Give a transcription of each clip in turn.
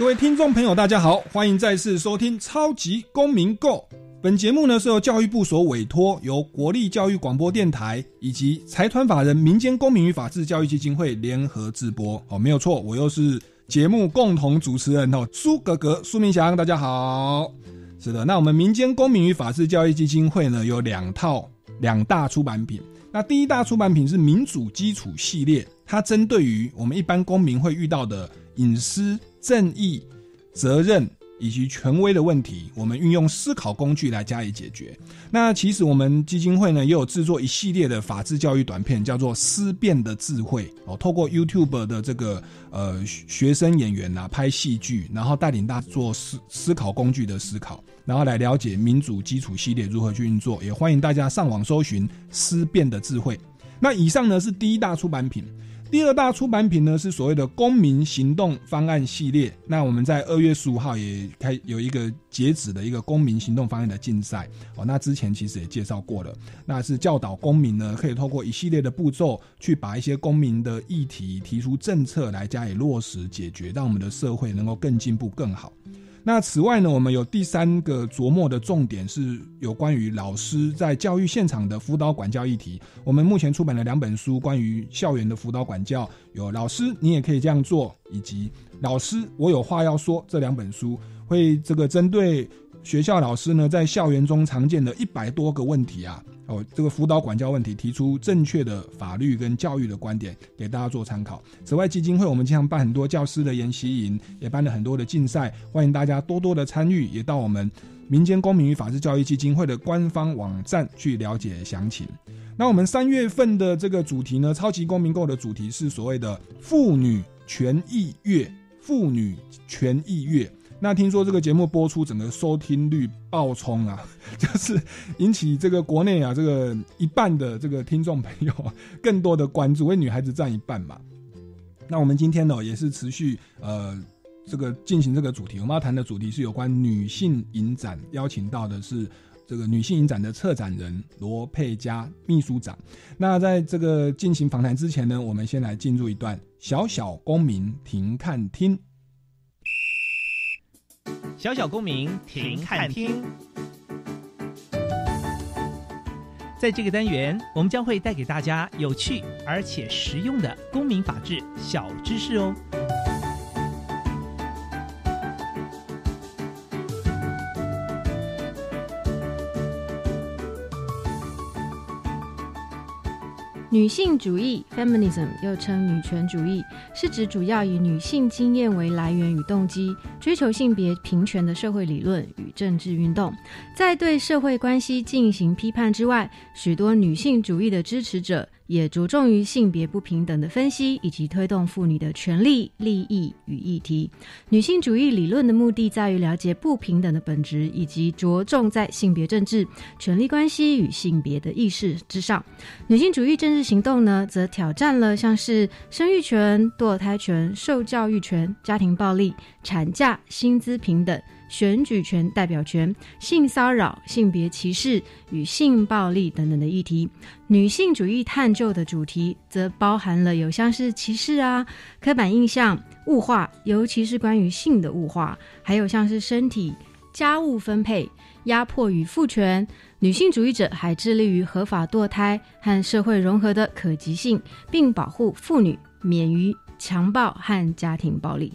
各位听众朋友，大家好，欢迎再次收听《超级公民 Go》。本节目呢是由教育部所委托，由国立教育广播电台以及财团法人民间公民与法治教育基金会联合制播。哦，没有错，我又是节目共同主持人哦，苏格格、苏明祥，大家好。是的，那我们民间公民与法治教育基金会呢有两套两大出版品。那第一大出版品是民主基础系列，它针对于我们一般公民会遇到的隐私。正义、责任以及权威的问题，我们运用思考工具来加以解决。那其实我们基金会呢，也有制作一系列的法治教育短片，叫做《思辨的智慧》哦。透过 YouTube 的这个呃学生演员啊拍戏剧，然后带领大家做思思考工具的思考，然后来了解民主基础系列如何去运作。也欢迎大家上网搜寻《思辨的智慧》。那以上呢是第一大出版品。第二大出版品呢是所谓的公民行动方案系列。那我们在二月十五号也开有一个截止的一个公民行动方案的竞赛哦。那之前其实也介绍过了，那是教导公民呢可以透过一系列的步骤去把一些公民的议题提出政策来加以落实解决，让我们的社会能够更进步更好。那此外呢，我们有第三个琢磨的重点是有关于老师在教育现场的辅导管教议题。我们目前出版了两本书，关于校园的辅导管教，有《老师你也可以这样做》以及《老师我有话要说》这两本书，会这个针对学校老师呢在校园中常见的一百多个问题啊。哦，这个辅导管教问题，提出正确的法律跟教育的观点，给大家做参考。此外，基金会我们经常办很多教师的研习营，也办了很多的竞赛，欢迎大家多多的参与，也到我们民间公民与法治教育基金会的官方网站去了解详情。那我们三月份的这个主题呢，超级公民购的主题是所谓的妇女权益月，妇女权益月。那听说这个节目播出，整个收听率爆冲啊，就是引起这个国内啊这个一半的这个听众朋友 更多的关注，为女孩子占一半嘛。那我们今天呢也是持续呃这个进行这个主题，我们要谈的主题是有关女性影展，邀请到的是这个女性影展的策展人罗佩佳秘书长。那在这个进行访谈之前呢，我们先来进入一段小小公民停看听。小小公民停看听，在这个单元，我们将会带给大家有趣而且实用的公民法治小知识哦。女性主义 （feminism） 又称女权主义，是指主要以女性经验为来源与动机，追求性别平权的社会理论与政治运动。在对社会关系进行批判之外，许多女性主义的支持者。也着重于性别不平等的分析，以及推动妇女的权利、利益与议题。女性主义理论的目的在于了解不平等的本质，以及着重在性别政治、权力关系与性别的意识之上。女性主义政治行动呢，则挑战了像是生育权、堕胎权、受教育权、家庭暴力、产假、薪资平等。选举权、代表权、性骚扰、性别歧视与性暴力等等的议题，女性主义探究的主题则包含了有像是歧视啊、刻板印象、物化，尤其是关于性的物化，还有像是身体、家务分配、压迫与父权。女性主义者还致力于合法堕胎和社会融合的可及性，并保护妇女免于强暴和家庭暴力。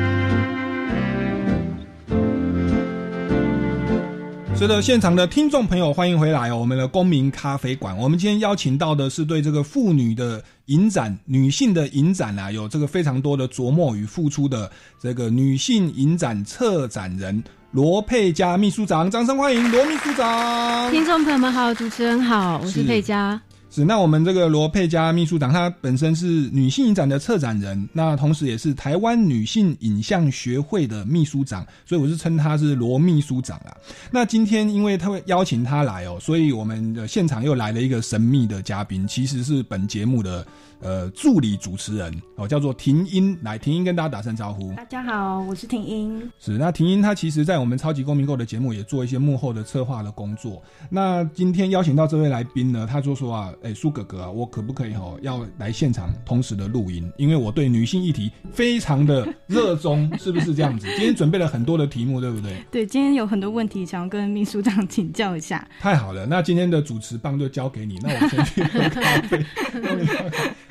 是的，现场的听众朋友，欢迎回来哦！我们的公民咖啡馆，我们今天邀请到的是对这个妇女的影展、女性的影展啊，有这个非常多的琢磨与付出的这个女性影展策展人罗佩佳秘书长，掌声欢迎罗秘书长！听众朋友们好，主持人好，我是佩佳。是，那我们这个罗佩佳秘书长，她本身是女性影展的策展人，那同时也是台湾女性影像学会的秘书长，所以我是称她是罗秘书长啊。那今天因为他会邀请她来哦，所以我们的现场又来了一个神秘的嘉宾，其实是本节目的。呃，助理主持人哦，叫做婷英，来，婷英跟大家打声招呼。大家好，我是婷英。是，那婷英她其实，在我们超级公民购的节目也做一些幕后的策划的工作。那今天邀请到这位来宾呢，他就说啊，哎，苏哥哥啊，我可不可以哈，要来现场同时的录音？因为我对女性议题非常的热衷，是不是这样子？今天准备了很多的题目，对不对？对，今天有很多问题想要跟秘书长请教一下。太好了，那今天的主持棒就交给你，那我先去喝咖啡。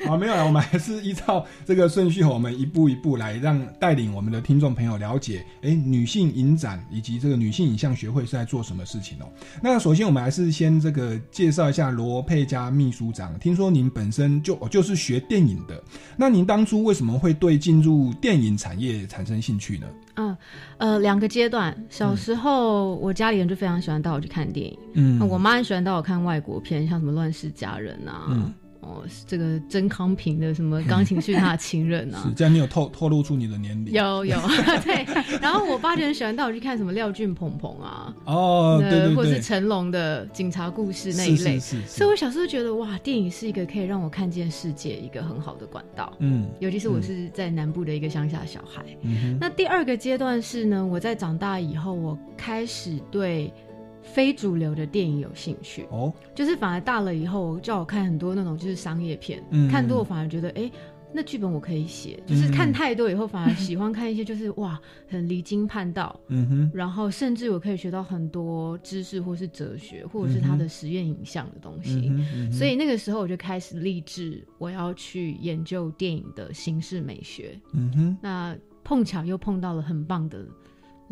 好，没有了。我们还是依照这个顺序，我们一步一步来，让带领我们的听众朋友了解，哎，女性影展以及这个女性影像学会是在做什么事情哦。那首先，我们还是先这个介绍一下罗佩佳秘书长。听说您本身就就是学电影的，那您当初为什么会对进入电影产业产生兴趣呢？嗯，呃，两个阶段。小时候，我家里人就非常喜欢带我去看电影。嗯，我妈很喜欢带我看外国片，像什么《乱世佳人》啊。哦，这个曾康平的什么钢琴是他的情人啊？是这样，你有透透露出你的年龄？有有，对。然后我爸就很喜欢带我去看什么廖俊鹏鹏啊，哦，对对对，或者是成龙的警察故事那一类。是是是。所以我小时候觉得哇，电影是一个可以让我看见世界一个很好的管道。嗯，尤其是我是在南部的一个乡下小孩。嗯那第二个阶段是呢，我在长大以后，我开始对。非主流的电影有兴趣哦，就是反而大了以后叫我看很多那种就是商业片，嗯看多我反而觉得哎，那剧本我可以写。就是看太多以后反而喜欢看一些就是 哇很离经叛道，嗯哼，然后甚至我可以学到很多知识或是哲学或者是他的实验影像的东西。所以那个时候我就开始立志我要去研究电影的形式美学。嗯哼，那碰巧又碰到了很棒的。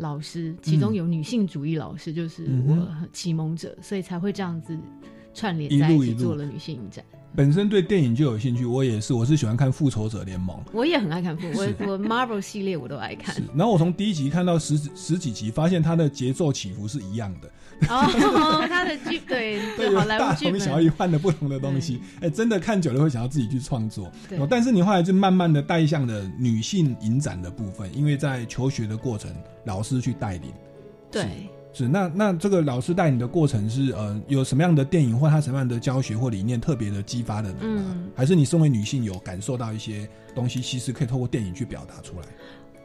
老师，其中有女性主义老师，就是我启蒙者，所以才会这样子串联在一起做了女性影展。本身对电影就有兴趣，我也是，我是喜欢看《复仇者联盟》，我也很爱看复，我我 Marvel 系列我都爱看。然后我从第一集看到十十几集，发现它的节奏起伏是一样的。哦，他的剧对 对，好莱坞剧本，小异换的不同的东西，哎，真的看久了会想要自己去创作。对但是你后来就慢慢的带向了女性影展的部分，因为在求学的过程，老师去带领。对。是那那这个老师带你的过程是呃有什么样的电影或他什么样的教学或理念特别的激发的呢？还是你身为女性有感受到一些东西，其实可以透过电影去表达出来？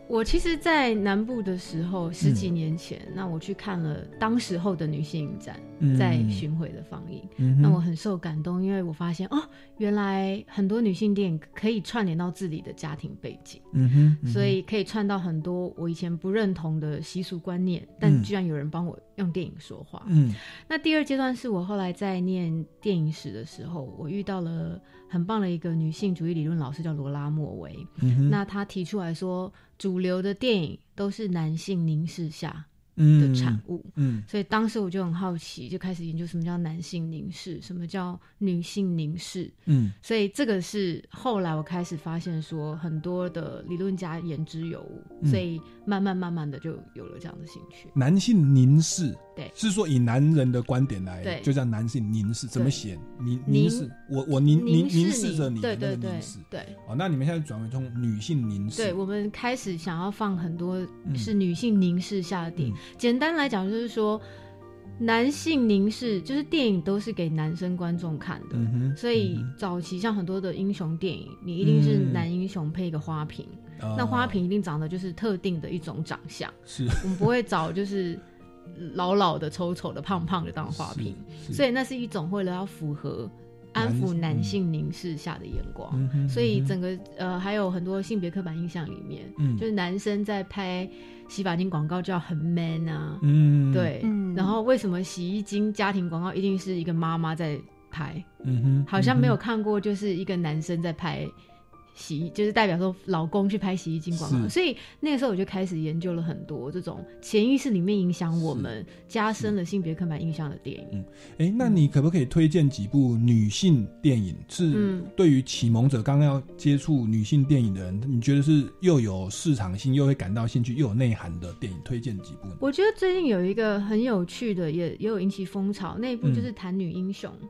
我其实，在南部的时候，十几年前，那我去看了当时候的女性影展，在巡回的放映，那我很受感动，因为我发现哦，原来很多女性电影可以串联到自己的家庭背景，嗯哼，所以可以串到很多我以前不认同的习俗观念，但居然有人帮我用电影说话。嗯，那第二阶段是我后来在念电影史的时候，我遇到了。很棒的一个女性主义理论老师叫罗拉莫维，那他提出来说，主流的电影都是男性凝视下。的产物，嗯，所以当时我就很好奇，就开始研究什么叫男性凝视，什么叫女性凝视，嗯，所以这个是后来我开始发现说，很多的理论家言之有物，所以慢慢慢慢的就有了这样的兴趣。男性凝视，对，是说以男人的观点来，对，就叫男性凝视，怎么写？凝凝视，我我凝凝凝视着你，对对对，对。哦，那你们现在转为从女性凝视，对我们开始想要放很多是女性凝视下的电影。简单来讲，就是说，男性凝视，就是电影都是给男生观众看的，所以早期像很多的英雄电影，你一定是男英雄配一个花瓶，那花瓶一定长得就是特定的一种长相，是。我们不会找就是老老的、丑丑的、胖胖的当花瓶，所以那是一种为了要符合。安抚男性凝视下的眼光，所以整个呃还有很多性别刻板印象里面，就是男生在拍洗发精广告就要很 man 啊，嗯，对，然后为什么洗衣精家庭广告一定是一个妈妈在拍？嗯哼，好像没有看过就是一个男生在拍洗衣，就是代表说老公去拍洗衣精广告，所以那个时候我就开始研究了很多这种潜意识里面影响我们、加深了性别刻板印象的电影。哎，那你可不可以推荐几部女性电影？是嗯对于启蒙者刚刚要接触女性电影的人，你觉得是又有市场性，又会感到兴趣，又有内涵的电影？推荐几部呢？我觉得最近有一个很有趣的，也也有引起风潮，那一部就是《谈女英雄》，嗯，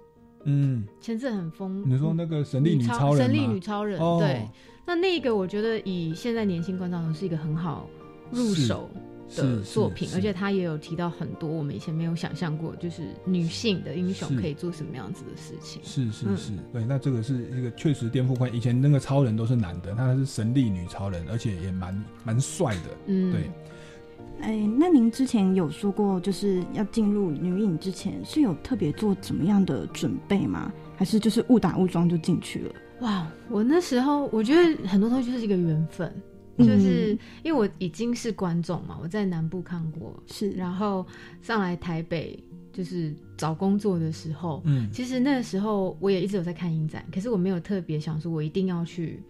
前阵很疯。你说那个神力女超超人吗？神力女超人，哦。对，那那个我觉得以现在年轻观众是一个很好入手的作品，而且他也有提到很多我们以前没有想象过，就是女性的英雄可以做什么样子的事情。嗯是是是，对，那这个是一个确实颠覆观，以前那个超人都是男的，他是神力女超人，而且也蛮蛮帅的，嗯，对。哎，那您之前有说过，就是要进入女影之前是有特别做怎么样的准备吗？还是就是误打误撞就进去了？哇，我那时候我觉得很多东西就是一个缘分，就是嗯因为我已经是观众嘛，我在南部看过，是，然后上来台北就是找工作的时候，嗯其实那个时候我也一直有在看影展，可是我没有特别想说我一定要去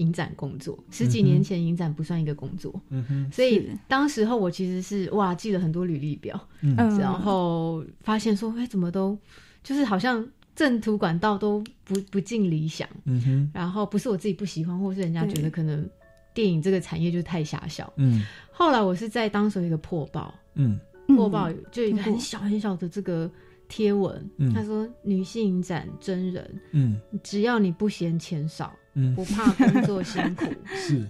影展工作。十几年前影展不算一个工作，嗯哼，所以当时候我其实是哇记了很多履历表，嗯。嗯。然后发现说哎怎么都就是好像正途管道都不不尽理想，嗯哼，然后不是我自己不喜欢，或是人家觉得可能电影这个产业就太狭小。嗯。后来我是在当时有一个破报，嗯。破报就一个很小很小的这个贴文，嗯。他说女性影展真人，嗯。只要你不嫌钱少，嗯，不怕工作辛苦，是，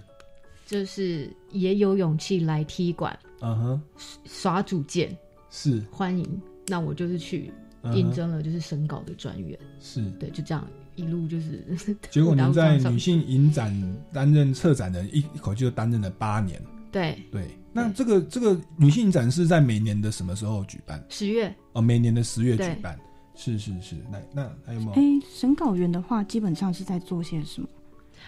就是也有勇气来踢馆嗯哼，耍主见，是，欢迎。那我就是去应征了，就是审稿的专员，是。对，就这样一路就是。结果您在女性性影展担任策展人，一一口气就担任了八年。对对，那这个这个女性影展是在每年的什么时候举办？十月哦，每年的十月举对办。是是是，来，那还有没有？哎，审稿员的话，基本上是在做些什么？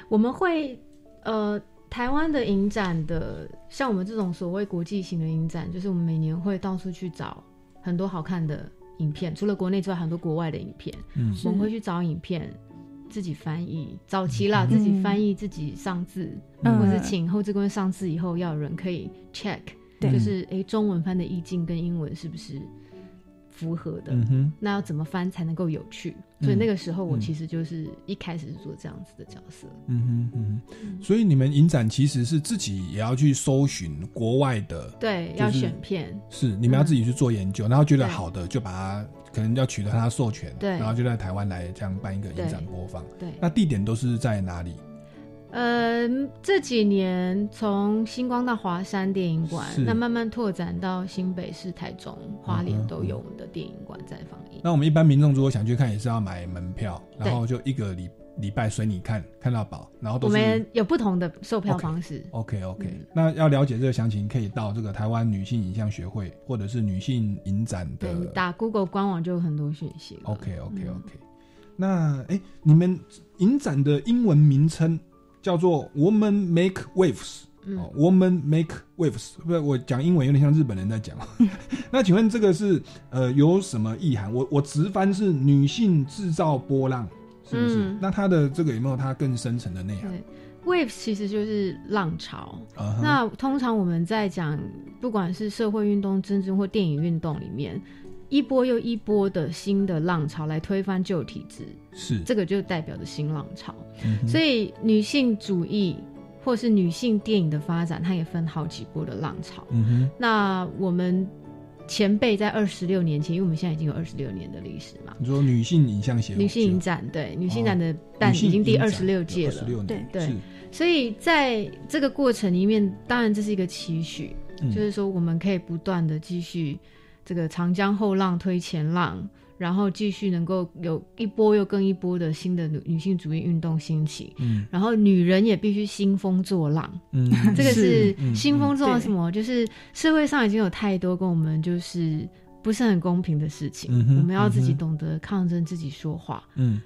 我们会呃，台湾的影展的，像我们这种所谓国际型的影展，就是我们每年会到处去找很多好看的影片，除了国内之外，很多国外的影片，嗯我们会去找影片。自己翻译，早期啦，嗯自己翻译，自己上字，嗯或是请后置工上字以后，要有人可以 check，对就是哎，中文翻的意境跟英文是不是符合的？嗯哼，那要怎么翻才能够有趣？嗯所以那个时候我嗯其实就是一开始是做这样子的角色。嗯哼嗯哼。所以你们影展其实是自己也要去搜寻国外的，对，就是要选片，是你们要自己去做研究，然后觉得好的就把它可能要取得它的授权，对然后就在台湾来这样办一个影展播放。对。那地点都是在哪里？呃，这几年从星光到华山电影馆，那慢慢拓展到新北市、台中、花莲都有我们的电影馆在放映。那我们一般民众如果想去看，也是要买门票，然后就一个礼礼拜随你看，看到饱，然后都是我们有不同的售票方式。OK OK、嗯那要了解这个详情，可以到这个台湾女性影像学会或者是女性影展的对，你打 Google 官网就有很多讯息。OK OK 嗯 OK、那哎，你们影展的英文名称叫做 Woman Make Waves。嗯哦，Woman Make Waves，不是我讲英文有点像日本人在讲。那请问这个是呃有什么意涵？我我直翻是女性制造波浪，是不是？嗯那它的这个有没有它更深层的内涵？对，Waves 其实就是浪潮。那通常我们在讲，不管是社会运动、政治或电影运动里面，一波又一波的新的浪潮来推翻旧体制，是，这个就代表着新浪潮。嗯所以女性主义或是女性电影的发展，它也分好几波的浪潮。嗯哼，那我们前辈在二十六年前，因为我们现在已经有二十六年的历史嘛，你说女性影像协会，女性影展对女性展的办已经第二十六届了。二十，六年，对，所以在这个过程里面，当然这是一个期许，嗯。就是说我们可以不断的继续这个长江后浪推前浪，然后继续能够有一波又更一波的新的女女性主义运动兴起，嗯。然后女人也必须兴风作浪，嗯，这个是嗯兴风作浪什么？就是社会上已经有太多跟我们就是不是很公平的事情，嗯我们要自己懂得抗争，自己说话。嗯嗯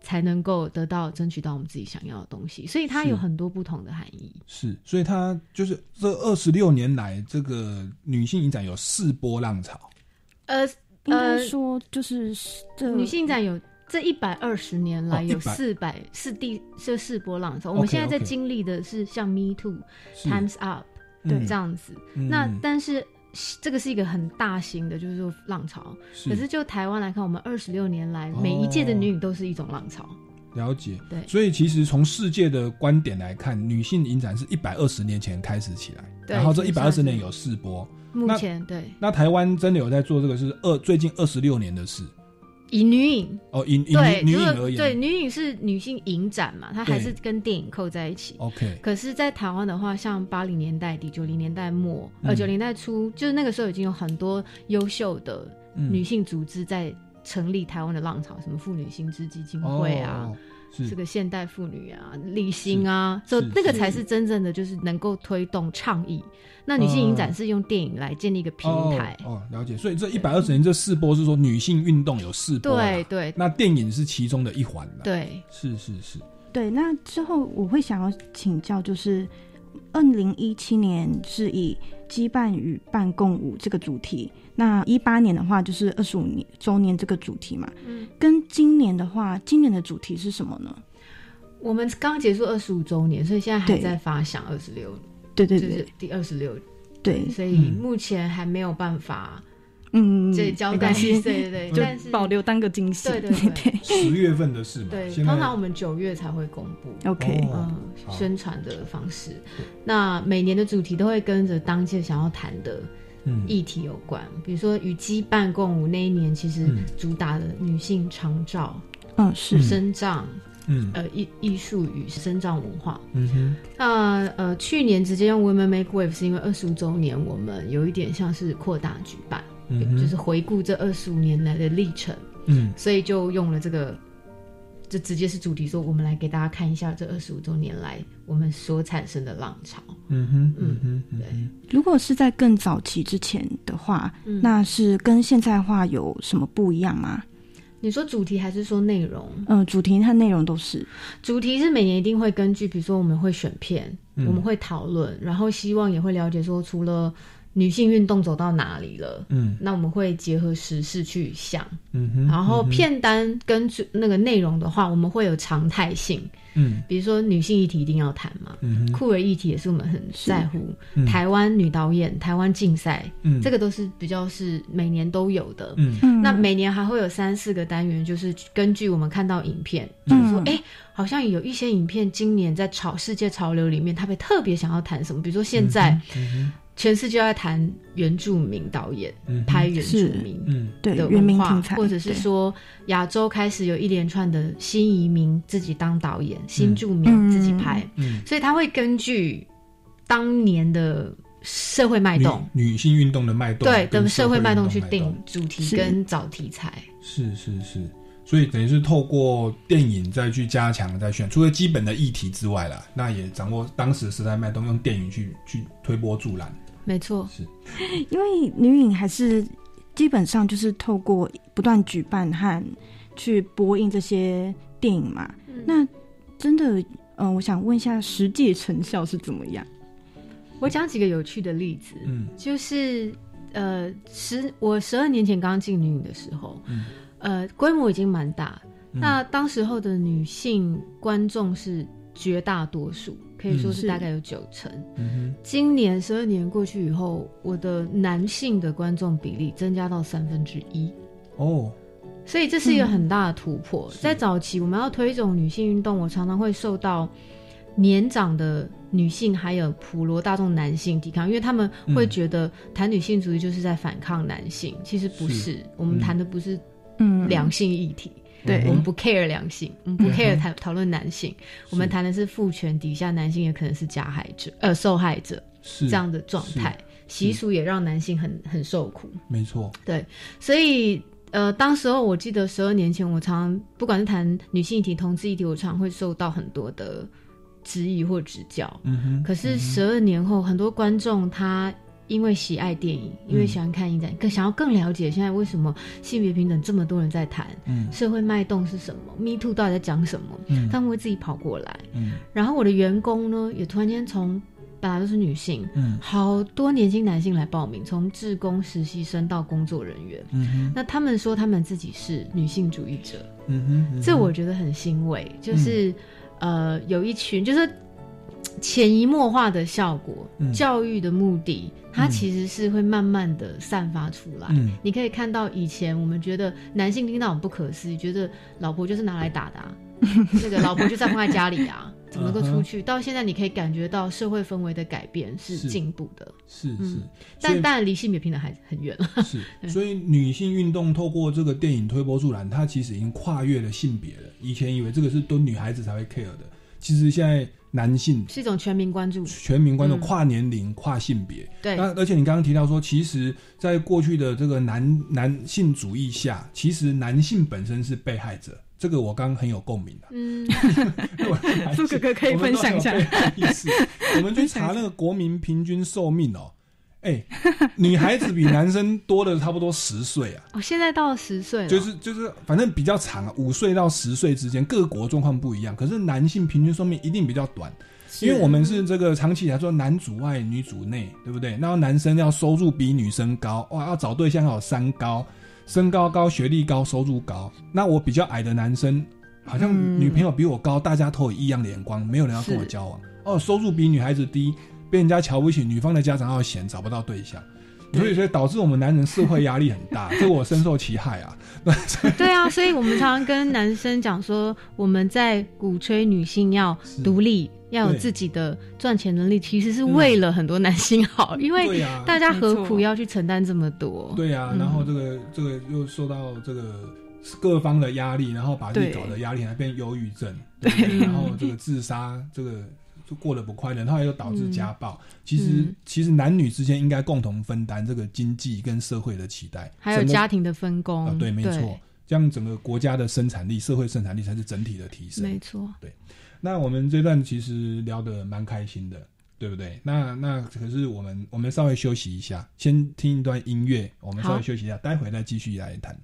才能够得到争取到我们自己想要的东西，所以它有很多不同的含义。是，所以它就是这二十六年来，这个女性影展有四波浪潮，呃，应该说就是这女性展有这一百二十年来哦有100四百是第这四波浪潮，我们现在在经历的是像 Me Too、Times Up 对这样子。嗯。那但是这个是一个很大型的，就是说浪潮。可是就台湾来看，我们二十六年来，哦每一届的女影都是一种浪潮。了解，对所以其实从世界的观点来看，女性影展是一百二十年前开始起来，对然后这一百二十年有四波。目前对那台湾真的有在做这个，是二最近二十六年的事以女影哦，以以对女女影而言，对女影是女性影展嘛，它还是跟电影扣在一起。，OK，可是，在台湾的话，像八零年代底、九零年代末、呃嗯九零代初，就是那个时候已经有很多优秀的嗯。女性组织在成立台湾的浪潮，什么妇女薪资基金会啊，这个现代妇女啊、立新啊，就是是那个才是真正的就是能够推动倡议。那女性影展是用电影来建立一个平台，哦哦，了解。所以这一百二十年这四波是说女性运动有四波啦，对对那电影是其中的一环了。，对。是是是，对，那之后我会想要请教，就是二零一七年是以羁绊与伴共舞这个主题，那一八年的话就是二十五年周年这个主题嘛。嗯，跟今年的话，今年的主题是什么呢？我们刚结束二十五周年，所以现在还在发想二十六，对对对。就是第二十六，对，所以嗯。目前还没有办法嗯，这交代，没关系。对对对，就但是保留当个惊喜。对对对。对。十月份的事嘛。对，通常我们九月才会公布。，OK，哦嗯，宣传的方式，那每年的主题都会跟着当届想要谈的嗯议题有关。比如说与羁绊共舞那一年，其实嗯。主打的女性长照、嗯，是。嗯。生长、嗯。呃艺艺术与生长文化。嗯哼。那呃，去年直接用 Women Make Wave 是因为二十五周年，我们有一点像是扩大举办，嗯，就是回顾这二十五年来的历程，嗯。所以就用了这个，就直接是主题说，我们来给大家看一下这二十五周年来我们所产生的浪潮。嗯哼嗯哼嗯哼，如果是在更早期之前的话，嗯那是跟现在话有什么不一样吗？你说主题还是说内容？嗯、主题和内容都是。主题是每年一定会根据，比如说我们会选片，嗯我们会讨论，然后希望也会了解说，除了女性运动走到哪里了，嗯。那我们会结合时事去想。嗯哼，然后片单跟那个内容的话，我们会有常态性，嗯。比如说女性议题一定要谈嘛，嗯哼。酷儿议题也是我们很在乎，嗯。台湾女导演、台湾竞赛，嗯。这个都是比较是每年都有的。嗯。嗯那每年还会有三四个单元，就是根据我们看到影片，嗯。就是说，哎、好像有一些影片今年在潮世界潮流里面，他们特别想要谈什么，比如说现在嗯全世界在谈原住民导演嗯拍原住民。嗯的对原文化或者是说亚洲开始有一连串的新移民自己当导演，新住民自己拍，嗯，所以他会根据当年的社会脉动，女女性运动的脉动，对跟的社会脉动去定主题跟找题材。是是是，所以等于是透过电影再去加强、再选，除了基本的议题之外啦，那也掌握当时时代脉动，用电影去去推波助澜。没错，因为女影还是基本上就是透过不断举办和去播映这些电影嘛。那真的，嗯、我想问一下，实际成效是怎么样？我讲几个有趣的例子，嗯。就是呃十我十二年前刚进女影的时候，嗯。呃规模已经蛮大，嗯。那当时候的女性观众是绝大多数，可以说嗯是是。大概有九成。嗯今年十二年过去以后，我的男性的观众比例增加到三分之一，哦，所以这是一个很大的突破。是。在早期我们要推崇女性运动，我常常会受到年长的女性还有普罗大众男性抵抗，因为他们会觉得谈女性主义就是在反抗男性，其实不是，我们谈的不是嗯，两性议题。对。我们不 care 良性，我们不嗯 care 哼谈讨论男性，我们谈的是父权底下男性也可能是加害者，呃，受害者是。这样的状态，习俗也让男性很很受苦。没错，对。所以，呃，当时候我记得十二年前，我常常不管是谈女性议题、同志议题，我常常会受到很多的质疑或指教。嗯哼，可是十二年后，很多观众他因为喜爱电影，因为喜欢看影展，更想要更了解现在为什么性别平等这么多人在谈，嗯。社会脉动是什么，Me Too 到底在讲什么，嗯。他们会自己跑过来。嗯。然后我的员工呢，也突然间从本来都是女性，嗯。好多年轻男性来报名，从志工、实习生到工作人员。嗯哼。那他们说他们自己是女性主义者，嗯哼嗯哼，这我觉得很欣慰。就是、呃，有一群就是潜移默化的效果，嗯。教育的目的，它嗯。其实是会慢慢的散发出来。嗯。你可以看到以前我们觉得男性听到很不可思议，觉得老婆就是拿来打的、啊，那个老婆就在放在家里啊，怎么能够出去？到现在你可以感觉到社会氛围的改变是是。进步的，是是，嗯但以当然离性别平等还很远了。是，所以女性运动透过这个电影推波助澜，它其实已经跨越了性别了。以前以为这个是都女孩子才会 care 的，其实现在男性是一种全民关注，全民观众嗯。跨年龄、跨性别。对，那而且你刚刚提到说，其实，在过去的这个男男性主义下，其实男性本身是被害者。这个我刚刚很有共鸣的、嗯，苏哥哥可以分享一下。我们去查那个国民平均寿命哦，哎、女孩子比男生多了差不多十岁啊。哦、现在到了十岁了，就是就是，反正比较长啊，五岁到十岁之间，各国状况不一样。可是男性平均寿命一定比较短，因为我们是这个长期来说男主外女主内，对不对？然后男生要收入比女生高，哇，要找对象要有三高，身高高、学历高、收入高。那我比较矮的男生，好像嗯女朋友比我高，大家都有异样的眼光，没有人要跟我交往。哦，收入比女孩子低，被人家瞧不起，女方的家长要嫌，找不到对象。所以，所以导致我们男人社会压力很大，这我深受其害啊。对啊，所以我们常常跟男生讲说，我们在鼓吹女性要独立，要有自己的赚钱能力，其实是为了很多男性好，因为、大家何苦要去承担这么多？对呀、嗯。然后这个这个又受到这个各方的压力，然后把自己搞得压力还变忧郁症，对，然后这个自杀，这个就过得不快乐，然后又导致家暴。其实、嗯其实男女之间应该共同分担这个经济跟社会的期待，还有家庭的分工，啊，对，没错，这样整个国家的生产力、社会生产力才是整体的提升。没错。对那我们这段其实聊得蛮开心的，对不对？那那可是我们我们稍微休息一下，先听一段音乐，我们稍微休息一下，待会再继续来谈。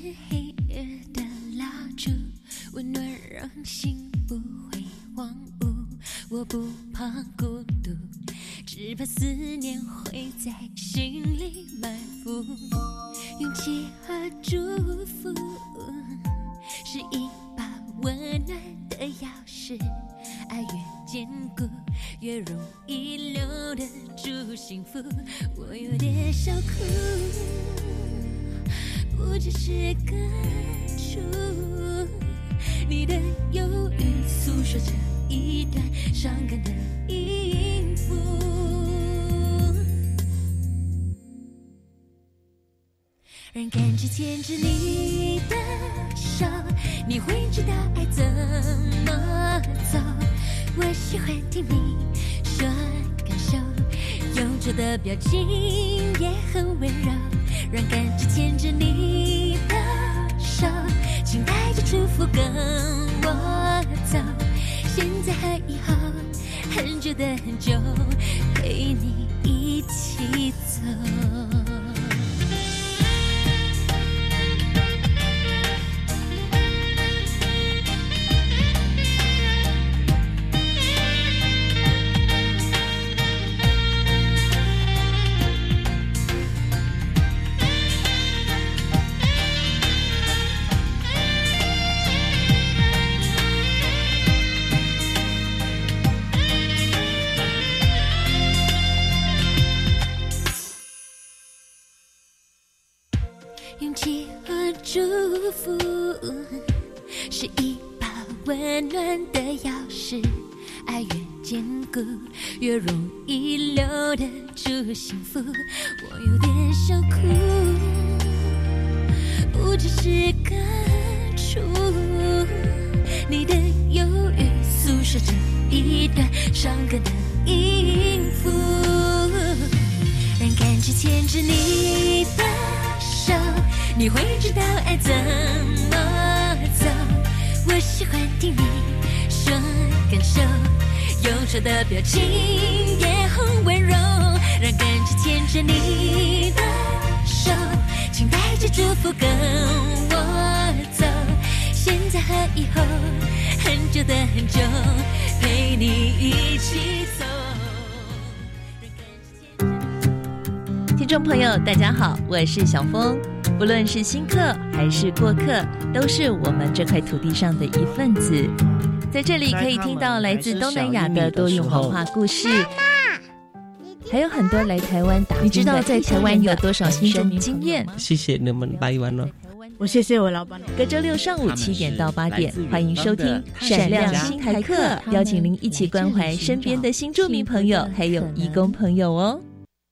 是黑夜的蜡烛，温暖让心不会荒芜。我不怕孤独，只怕思念会在勇气和祝福是一把温暖的钥匙，爱越坚固，越容易留得住幸福。我有点想哭，不只是感触，你的忧郁诉说着一段伤感的音符。让感觉牵着你的，你会知道爱怎么走。我喜欢听你说感受，忧愁的表情也很温柔，让感觉牵着你的手，请带着祝福跟我走。现在和以后，很久的很久，陪你一起走。听众朋友，大家好，我是小峰。不论是新客还是过客，都是我们这块土地上的一份子。在这里可以听到来自东南亚的多元文化故事，还有很多来台湾打拼的。你知道在台湾有多少新生经验？谢谢你们来玩了。我谢谢我老板。隔周六上午七点到八点，欢迎收听《闪亮新台客》，邀请您一起关怀身边的新住民朋友，还有义工朋友哦。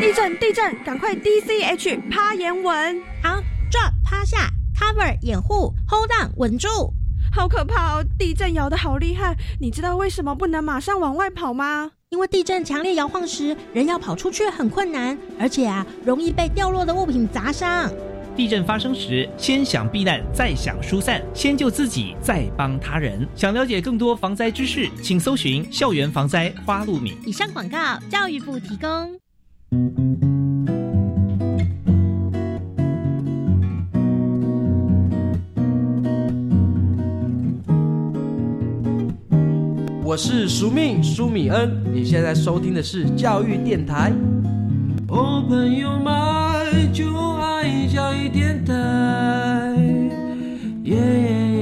地震！地震！赶快 D C H 趴岩稳。好，drop 趴下，cover 掩护，hold on 稳住。好可怕哦！地震摇得好厉害，你知道为什么不能马上往外跑吗？因为地震强烈摇晃时，人要跑出去很困难，而且啊，容易被掉落的物品砸伤。地震发生时，先想避难，再想疏散，先救自己，再帮他人。想了解更多防灾知识，请搜寻校园防灾花露米。以上广告，教育部提供。我是苏命苏米恩，你现在收听的是教育电台。Open your mind，就爱教育电台。耶耶耶耶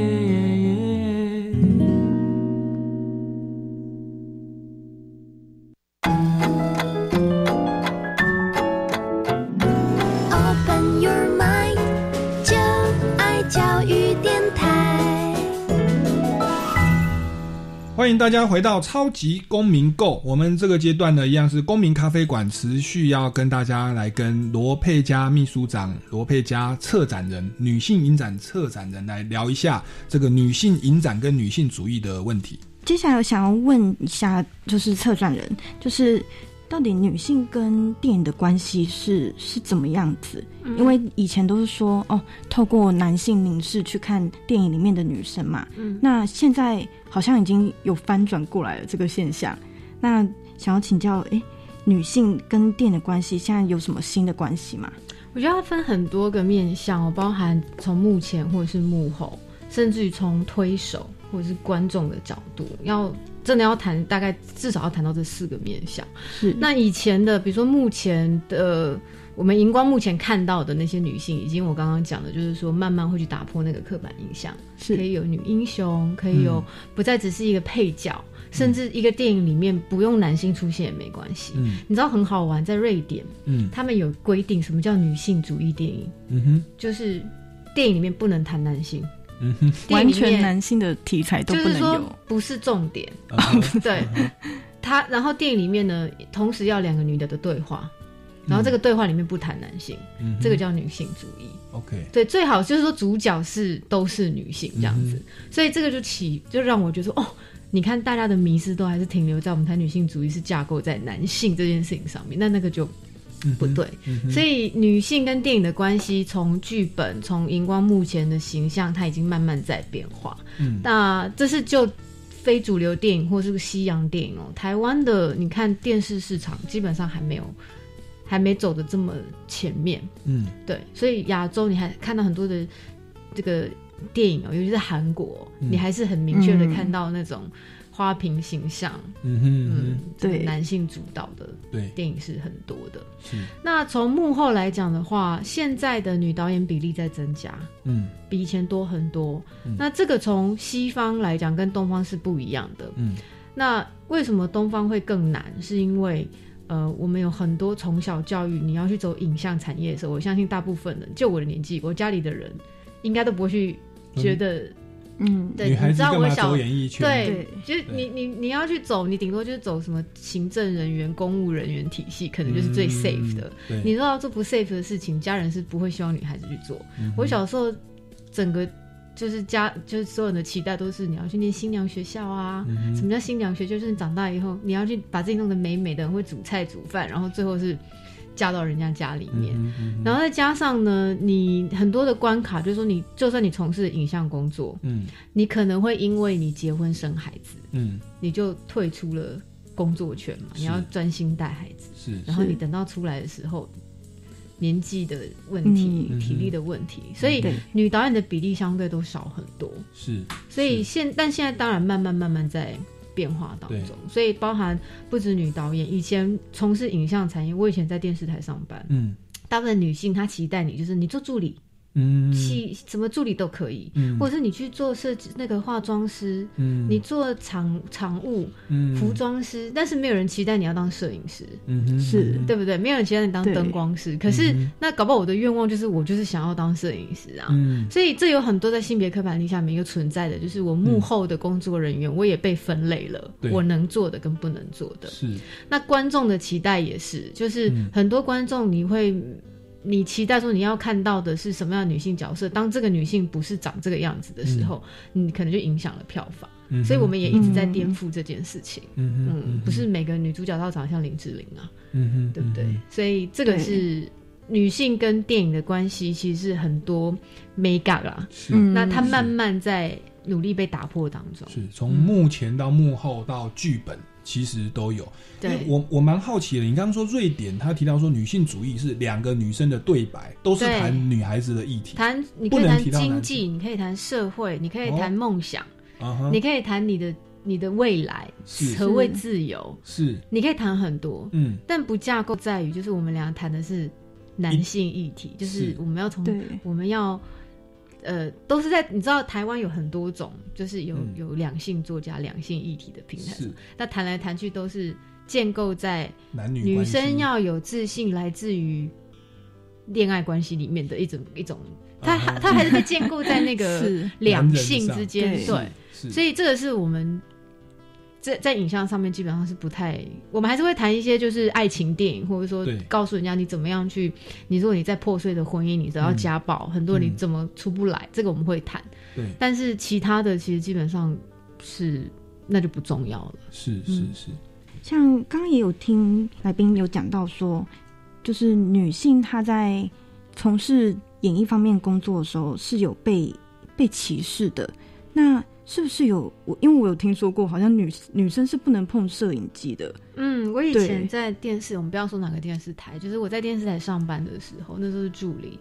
欢迎大家回到超级公民购。我们这个阶段呢，一样是公民咖啡馆，持续要跟大家来跟罗佩佳秘书长、罗佩佳策展人、女性影展策展人来聊一下这个女性影展跟女性主义的问题。接下来我想要问一下，就是策展人，就是到底女性跟电影的关系是是怎么样子？因为以前都是说哦，透过男性凝视去看电影里面的女生嘛，嗯那现在好像已经有翻转过来了这个现象。那想要请教，诶，女性跟电影的关系现在有什么新的关系吗？我觉得它分很多个面向哦，包含从幕前或者是幕后，甚至于从推手或者是观众的角度，要真的要谈，大概至少要谈到这四个面向。是。那以前的，比如说目前的，我们荧光目前看到的那些女性，已经我刚刚讲的，就是说慢慢会去打破那个刻板印象，是。可以有女英雄，可以有嗯。不再只是一个配角，甚至一个电影里面不用男性出现也没关系。嗯。你知道很好玩，在瑞典，嗯。他们有规定什么叫女性主义电影，嗯哼。就是电影里面不能谈男性，嗯哼。完全男性的题材都就是说不能有。不是重点。对，他然后电影里面呢，同时要两个女的的对话，然后这个对话里面不谈男性，嗯这个叫女性主义。OK 对，最好就是说主角是都是女性这样子，嗯所以这个就起就让我觉得说，哦，你看大家的迷失都还是停留在我们谈女性主义是架构在男性这件事情上面，那那个就不对。所以女性跟电影的关系，从剧本、从荧光幕前的形象，它已经慢慢在变化。嗯那这是就非主流电影或是西洋电影哦，台湾的你看电视市场基本上还没有还没走的这么前面。嗯对，所以亚洲你还看到很多的这个电影哦，尤其是韩国，嗯你还是很明确的嗯看到那种花瓶形象，嗯哼对男性主导的对电影是很多的。是那从幕后来讲的话，现在的女导演比例在增加，嗯比以前多很多。嗯那这个从西方来讲，跟东方是不一样的。嗯那为什么东方会更难？是因为呃，我们有很多从小教育你要去走影像产业的时候，我相信大部分人，就我的年纪，我家里的人应该都不会去觉得。嗯，对，你知道我小演艺圈？对，就是你你你要去走，你顶多就是走什么行政人员、公务人员体系，可能就是最嗯 safe 的。对你知道做不 safe 的事情，家人是不会希望女孩子去做。嗯我小时候整个就是家就是所有人的期待都是你要去念新娘学校啊。嗯什么叫新娘学校？就是你长大以后你要去把自己弄得美美的，会煮菜煮饭，然后最后是嫁到人家家里面。然后再加上呢，你很多的关卡，就是说你就算你从事影像工作，嗯。你可能会因为你结婚生孩子，嗯。你就退出了工作圈嘛，你要专心带孩子，是，然后你等到出来的时候，年纪的问题、嗯。体力的问题，所以女导演的比例相对都少很多。是所以现但现在当然慢慢慢慢在变化当中，所以包含不止女导演，以前从事影像产业，我以前在电视台上班，嗯。大部分女性她期待你就是你做助理。嗯。系什么助理都可以，嗯。或者是你去做设计那个化妆师，嗯。你做场场务，嗯。服装师，但是没有人期待你要当摄影师，嗯哼是对不对？没有人期待你当灯光师，可是、嗯那搞不好我的愿望就是我就是想要当摄影师啊，嗯。所以这有很多在性别刻板印象里面又存在的，就是我幕后的工作人员，我也被分类了，我能做的跟不能做的。是。那观众的期待也是，就是嗯。很多观众你会。你期待说你要看到的是什么样的女性角色？当这个女性不是长这个样子的时候，你可能就影响了票房。嗯所以我们也一直在颠覆这件事情。嗯嗯，嗯不是每个女主角都要长得像林志玲啊，嗯哼对不对？嗯所以这个是女性跟电影的关系，其实是很多美感啦。是嗯那它慢慢在努力被打破当中。是从幕前到幕后到剧本，其实都有。对。我我蛮好奇的，你刚刚说瑞典，他提到说女性主义是两个女生的对白，都是对。谈女孩子的议题。谈你可以谈经济，你可以谈社会，你可以哦。谈梦想，你可以谈你的你的未来是，何谓自由，是。你可以谈很多。嗯。但不架构在于，就是我们俩谈的是男性议题，就是是。我们要从对。我们要呃，都是在你知道台湾有很多种，就是有、嗯。有两性作家、两性议题的平台是，那谈来谈去都是建构在女男女女生要有自信，来自于恋爱关系里面的一种一种，它啊还是被建构在那个 是。两性之间，对，所以这个是我们在在影像上面基本上是不太，我们还是会谈一些就是爱情电影，或者说对告诉人家你怎么样去，你如果你在破碎的婚姻，你只要嗯家暴，很多你嗯怎么出不来，这个我们会谈，对但是其他的其实基本上是那就不重要了。是是嗯是像刚刚也有听来宾有讲到说，就是女性她在从事演艺方面工作的时候是有被被歧视的。那是不是有我？因为我有听说过，好像女女生是不能碰摄影机的。嗯，我以前在电视，我们不要说哪个电视台，就是我在电视台上班的时候，那时候是助理。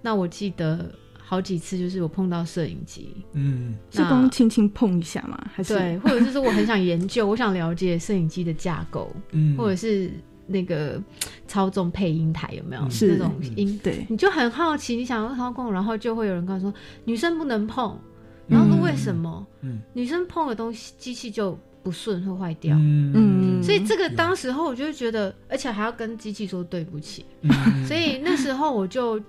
那我记得好几次，就是我碰到摄影机，嗯是光轻轻碰一下吗？还是对，或者是说我很想研究，我想了解摄影机的架构，嗯或者是那个操纵配音台有没有、是那种音？对，你就很好奇，你想要操控，然后就会有人告诉说女生不能碰，然后说为什么？嗯。女生碰的东西机器就不顺会坏掉。嗯。所以这个当时候我就觉得，而且还要跟机器说对不起，嗯。所以那时候我就，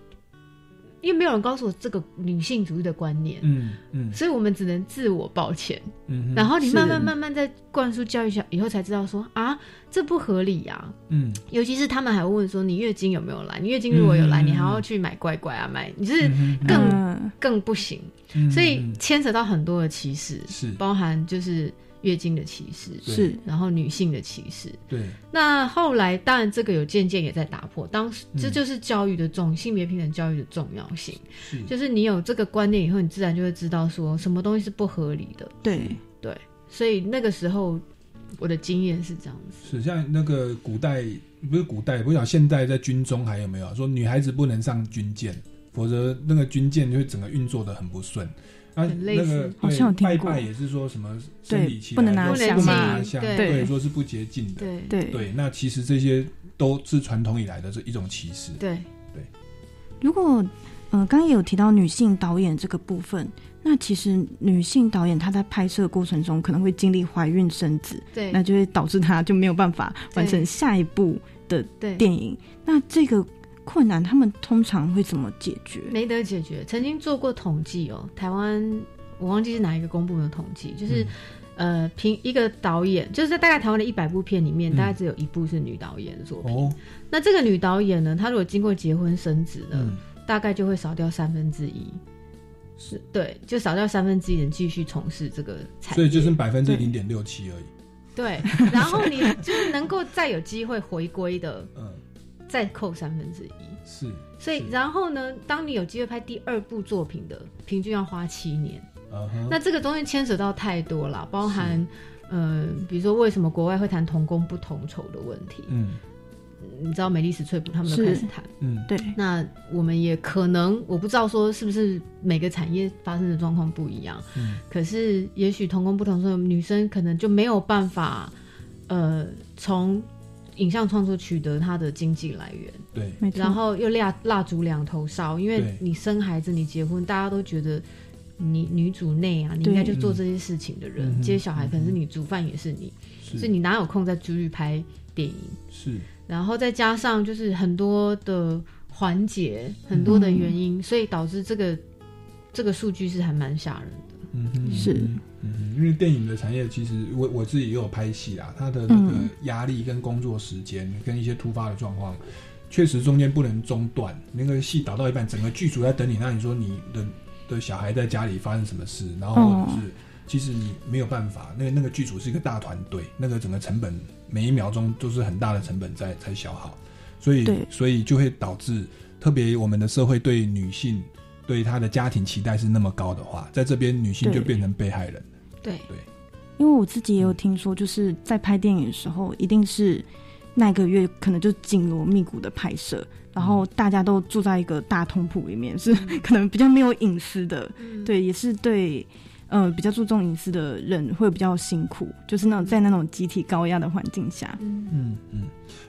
因为没有人告诉我这个女性主义的观念，嗯嗯。所以我们只能自我抱歉。嗯然后你慢慢慢慢在灌输教育下以后才知道说啊，这不合理呀、嗯。尤其是他们还会问说你月经有没有来？你月经如果有来，嗯你还要去买乖乖啊买，你就是更、嗯更不行。嗯所以嗯牵扯到很多的歧视，是。包含就是月经的歧视，是然后女性的歧视。对那后来当然这个有渐渐也在打破，当时嗯这就是教育的重性别平等教育的重要性，是就是你有这个观念以后，你自然就会知道说什么东西是不合理的。对对，所以那个时候我的经验是这样子。是像那个古代不是古代，不晓得现代在军中还有没有说女孩子不能上军舰，否则那个军舰就会整个运作的很不顺。啊，那个好像有听拜过。拜也是说什么生理期不能拿香不能拿香，对。对，说是不洁净的。对。对。对，那其实这些都是传统以来的这一种歧视。对，如果呃，刚刚也有提到女性导演这个部分，那其实女性导演她在拍摄过程中可能会经历怀孕生子，对。那就会导致她就没有办法完成下一部的电影。那这个困难他们通常会怎么解决？没得解决。曾经做过统计哦，台湾我忘记是哪一个公部门的统计，就是、呃，凭一个导演，就是在大概台湾的一百部片里面，嗯大概只有一部是女导演的作品。哦，那这个女导演呢，她如果经过结婚生子呢，嗯大概就会少掉三分之一。是对，就少掉三分之一人继续从事这个产业，所以就剩百分之零点六七而已。对，然后你就是能够再有机会回归的，嗯，再扣三分之一。是，所以然后呢，当你有机会拍第二部作品的，平均要花七年。那这个东西牵扯到太多了，包含呃，比如说为什么国外会谈同工不同酬的问题，嗯。你知道美丽史翠普他们都开始谈。嗯，对，那我们也可能，我不知道说是不是每个产业发生的状况不一样，嗯。可是也许同工不同酬，女生可能就没有办法，呃，从影像创作取得他的经济来源，对，没错。然后又蜡蜡烛两头烧，因为对。你生孩子，你结婚，大家都觉得你女主内啊，你应该就做这些事情的人，嗯接小孩可能是你，煮饭也是你，是。所以你哪有空在出去拍电影？是，然后再加上就是很多的环节，很多的原因，所以导致这个这个数据是还蛮吓人的。嗯哼，是。嗯哼，因为电影的产业其实我我自己也有拍戏啦，它的那个嗯压力跟工作时间跟一些突发的状况，确实中间不能中断。那个戏导到一半，整个剧组在等你，那你说你的的小孩在家里发生什么事，然后或者是、其实你没有办法，那个那个剧组是一个大团队，那个整个成本每一秒钟都是很大的成本在在消耗，所以所以就会导致，特别我们的社会对女性对他的家庭期待是那么高的话，在这边女性就对。变成被害人。对。对，因为我自己也有听说，就是在拍电影的时候，一定是那个月可能就紧锣密鼓的拍摄，然后大家都住在一个大通铺里面，是 可能比较没有隐私的，对，也是对。呃，比较注重隐私的人会比较辛苦，就是那种在那种集体高压的环境下，嗯。嗯，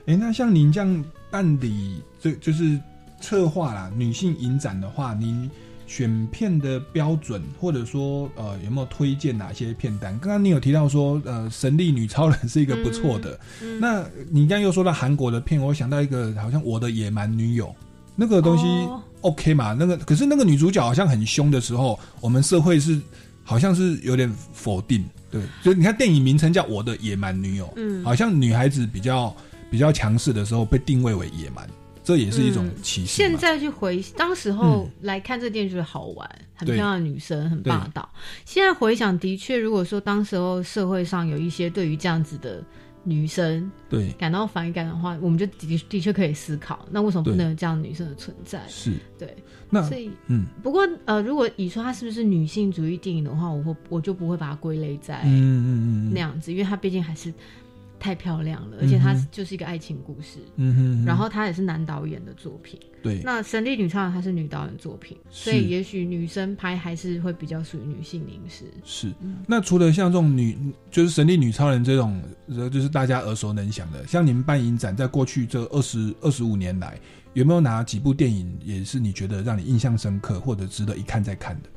哎、那像您这样办理这就是策划啦，女性影展的话，您选片的标准，或者说呃有没有推荐哪些片单？刚刚你有提到说呃《神力女超人》是一个不错的，嗯那你刚刚又说到韩国的片，我想到一个好像《我的野蛮女友》那个东西哦 OK 嘛？那个可是那个女主角好像很凶的时候，我们社会是好像是有点否定，对，就你看电影名称叫《我的野蛮女友》，嗯。好像女孩子比较比较强势的时候被定位为野蛮，这也是一种歧视嘛。现在去回当时候来看这电影，觉得好玩，很漂亮的女生，很霸道。现在回想，的确，如果说当时候社会上有一些对于这样子的女生对。感到反感的话，我们就的的确可以思考，那为什么不能有这样的女生的存在？是。对，那所以嗯。不过呃，如果你说它是不是女性主义电影的话，我会我就不会把它归类在嗯嗯嗯那样子，因为它毕竟还是太漂亮了，而且它就是一个爱情故事。嗯哼哼然后它也是男导演的作品。对那《神力女超人》它是女导演作品，所以也许女生拍还是会比较属于女性凝视。是。那除了像这种女，就是神力女超人这种，呃就是大家耳熟能详的，像你们办影展，在过去这二十二十五年来，有没有哪几部电影也是你觉得让你印象深刻，或者值得一看再看的？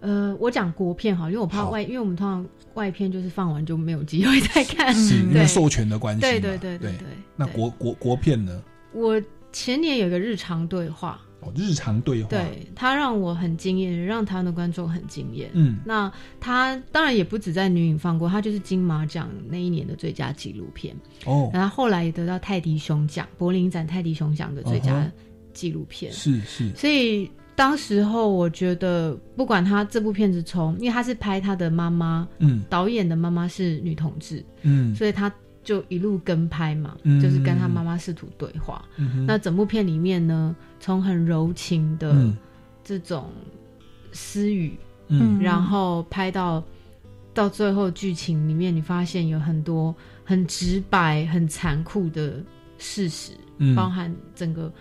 呃，我讲国片哈，因为我怕外，因为我们通常外片就是放完就没有机会再看，是 因为授权的关系嘛。对对对对对对。那国国国片呢？我前年有个日常对话，哦，日常对话。对他让我很惊艳，让台湾的观众很惊艳。嗯那他当然也不止在女影放过，他就是金马奖那一年的最佳纪录片。哦，然后后来也得到泰迪熊奖，柏林展泰迪熊奖的最佳纪录片。是是。所以当时候我觉得，不管他这部片子从，因为他是拍他的妈妈，嗯。导演的妈妈是女同志，嗯。所以他就一路跟拍嘛，嗯。就是跟他妈妈试图对话。嗯那整部片里面呢，从很柔情的嗯。这种私语，嗯。然后拍到到最后剧情里面，你发现有很多很直白、很残酷的事实，嗯。包含整个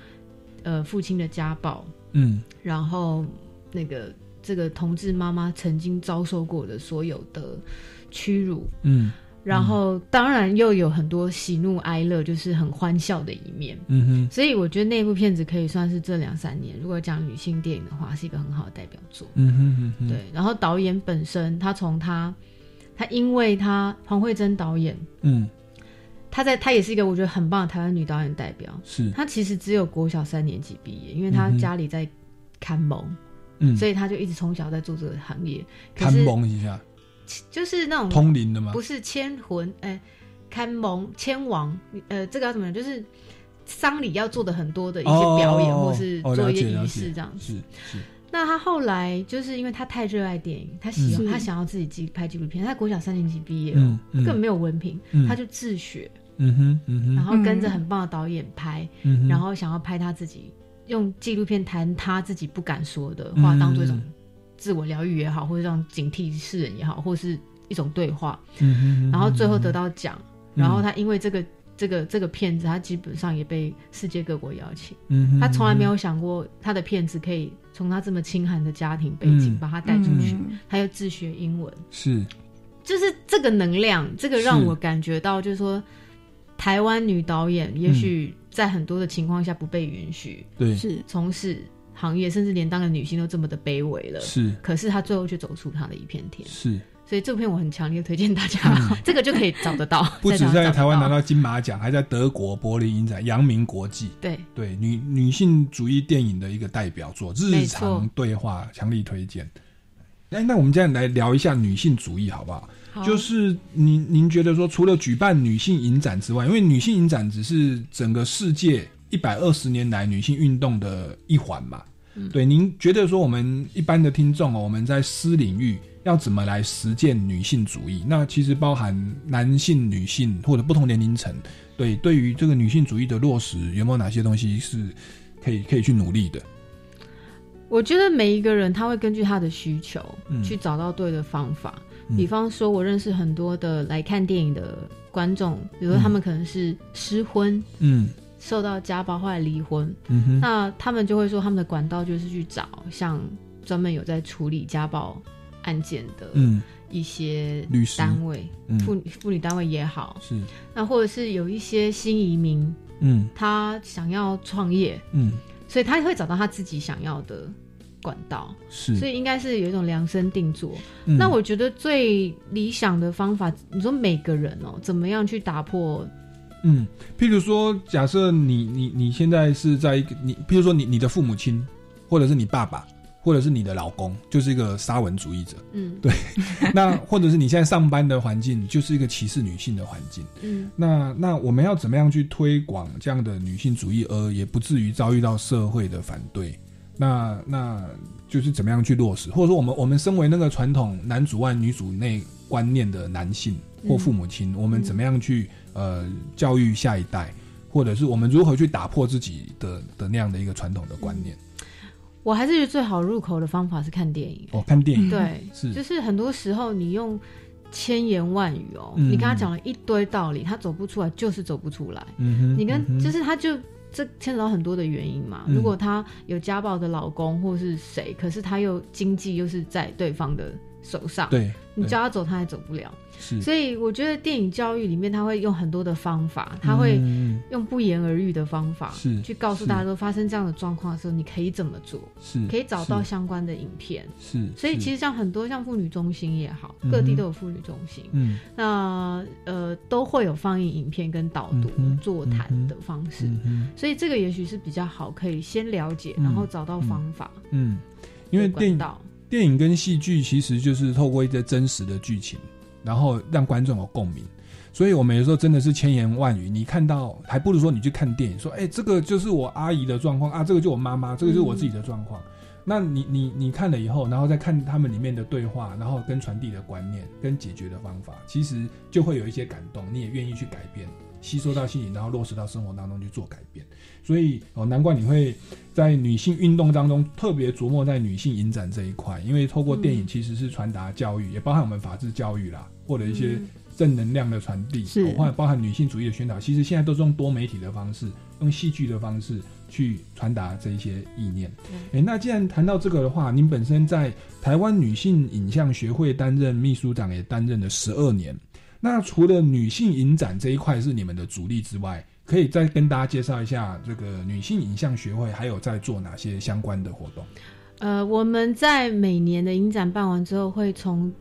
呃父亲的家暴，嗯。然后那个这个同志妈妈曾经遭受过的所有的屈辱，嗯。然后当然又有很多喜怒哀乐，就是很欢笑的一面。嗯哼，所以我觉得那部片子可以算是这两三年，如果讲女性电影的话，是一个很好的代表作。嗯哼哼哼，对，然后导演本身，他从他他因为他黄慧珍导演，嗯，他在她也是一个我觉得很棒的台湾女导演代表。是她其实只有国小三年级毕业，因为他嗯哼家里在看蒙，嗯所以她就一直从小在做这个行业。可看是蒙一下，就是那种通灵的吗不是牵魂，哎、看蒙牵王，呃，这个要怎么讲？就是丧礼要做的很多的一些表演，哦或是哦做一些仪式这样子。是是，那他后来就是因为他太热爱电影，他喜欢、嗯他想要自己纪拍纪录片。他国小三年级毕业哦，嗯嗯。根本没有文凭，嗯。他就自学，嗯哼嗯哼，然后跟着很棒的导演拍，嗯然后想要拍他自己用纪录片谈他自己不敢说的嗯。话，当做一种自我疗愈也好，或者让警惕世人也好，或是一种对话。嗯哼然后最后得到奖，嗯。然后他因为这个这个这个片子，他基本上也被世界各国邀请。嗯哼他从来没有想过他的片子可以从他这么清寒的家庭背景嗯。把他带出去，嗯。他又自学英文，是。就是这个能量，这个让我感觉到，就是说台湾女导演也许在很多的情况下不被允许，对。是。从事行业，甚至连当个女性都这么的卑微了，是。可是她最后却走出她的一片天。是，所以这部片我很强烈推荐大家，这个就可以找得到，不止在台湾拿到金马奖，还在德国柏林影展扬名国际。对对，女女性主义电影的一个代表作，日常错对话，强力推荐。哎，那我们这样来聊一下女性主义好不好？好就是您您觉得说，除了举办女性影展之外，因为女性影展只是整个世界一百二十年来女性运动的一环嘛。嗯对，您觉得说我们一般的听众哦，我们在私领域要怎么来实践女性主义？那其实包含男性、女性或者不同年龄层，对，对于这个女性主义的落实，有没有哪些东西是可以可以去努力的？我觉得每一个人他会根据他的需求、嗯去找到对的方法。嗯比方说，我认识很多的来看电影的观众，比如说他们可能是失婚，嗯受到家暴后来离婚，嗯那他们就会说他们的管道就是去找像专门有在处理家暴案件的嗯。一些律师。单位，嗯。妇妇女单位也好，是。那或者是有一些新移民，嗯。他想要创业，嗯。所以他会找到他自己想要的管道，是。所以应该是有一种量身定做。嗯。那我觉得最理想的方法，你说每个人哦，怎么样去打破？嗯，譬如说，假设你你你现在是在一个你，譬如说你你的父母亲，或者是你爸爸，或者是你的老公，就是一个沙文主义者，嗯，对。那或者是你现在上班的环境，就是一个歧视女性的环境。嗯，那那我们要怎么样去推广这样的女性主义，而也不至于遭遇到社会的反对？那那就是怎么样去落实，或者说我们我们身为那个传统男主外女主内观念的男性或父母亲，我们怎么样去呃教育下一代，或者是我们如何去打破自己的的那样的一个传统的观念？我还是觉得最好入口的方法是看电影。哦，看电影对，是就是很多时候你用千言万语哦，嗯你跟他讲了一堆道理，他走不出来，就是走不出来。嗯哼你跟、嗯就是他就这牵扯到很多的原因嘛。嗯如果他有家暴的老公或是谁，可是他又经济又是在对方的手上，对对。你叫他走他也走不了。是。所以我觉得电影教育里面他会用很多的方法，他会嗯用不言而喻的方法，是去告诉大家说发生这样的状况的时候，你可以怎么做，是可以找到相关的影片。是，所以其实像很多像妇女中心也好，嗯各地都有妇女中心，嗯。那呃都会有放映影片跟导读、嗯座谈的方式，所以这个也许是比较好，可以先了解，嗯然后找到方法。嗯，因为管电影道电影跟戏剧其实就是透过一些真实的剧情，然后让观众有共鸣。所以我们有时候真的是千言万语，你看到还不如说你去看电影，说，哎、这个就是我阿姨的状况啊，这个就我妈妈，这个就是我自己的状况。那你你你看了以后，然后再看他们里面的对话，然后跟传递的观念、跟解决的方法，其实就会有一些感动，你也愿意去改变，吸收到心里，然后落实到生活当中去做改变。所以哦，难怪你会在女性运动当中特别琢磨在女性影展这一块，因为透过电影其实是传达教育，也包含我们法治教育啦，或者一些正能量的传递，是哦或者包含女性主义的宣导。其实现在都是用多媒体的方式，用戏剧的方式去传达这一些意念。诶，那既然谈到这个的话，您本身在台湾女性影像学会担任秘书长，也担任了十二年。那除了女性影展这一块是你们的主力之外，可以再跟大家介绍一下这个女性影像学会还有在做哪些相关的活动？呃，我们在每年的影展办完之后，会从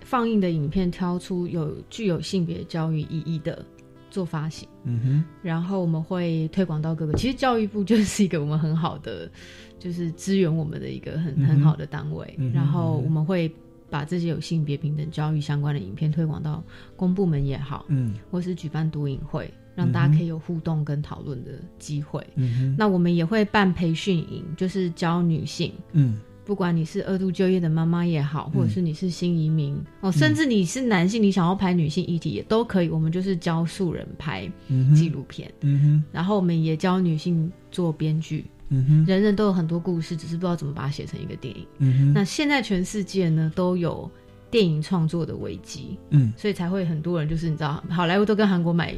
放映的影片挑出有具有性别教育意义的做发行，嗯哼，然后我们会推广到各个。其实教育部就是一个我们很好的，就是支援我们的一个很嗯很好的单位。嗯然后我们会把这些有性别平等教育相关的影片推广到公部门也好，嗯或是举办读影会，让大家可以有互动跟讨论的机会。嗯哼那我们也会办培训营，就是教女性，嗯不管你是二度就业的妈妈也好，或者是你是新移民、哦，甚至你是男性，你想要拍女性议题也都可以。我们就是教素人拍纪录片，嗯哼然后我们也教女性做编剧。嗯哼人人都有很多故事，只是不知道怎么把它写成一个电影。嗯哼那现在全世界呢都有电影创作的危机，嗯所以才会很多人就是你知道，好莱坞都跟韩国买